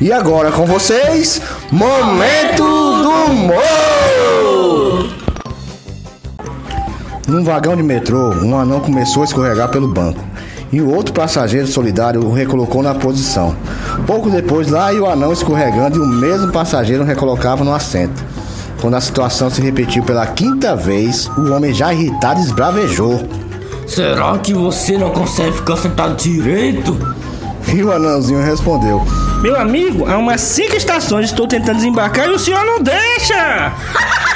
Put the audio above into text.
E agora com vocês, Momento do Humor! Num vagão de metrô, um anão começou a escorregar pelo banco. E o outro passageiro solidário o recolocou na posição. Pouco depois, lá ia o anão escorregando e o mesmo passageiro o recolocava no assento. Quando a situação se repetiu pela quinta vez, o homem já irritado esbravejou. Será que você não consegue ficar sentado direito? E o anãozinho respondeu: Meu amigo, há umas cinco estações estou tentando desembarcar e o senhor não deixa!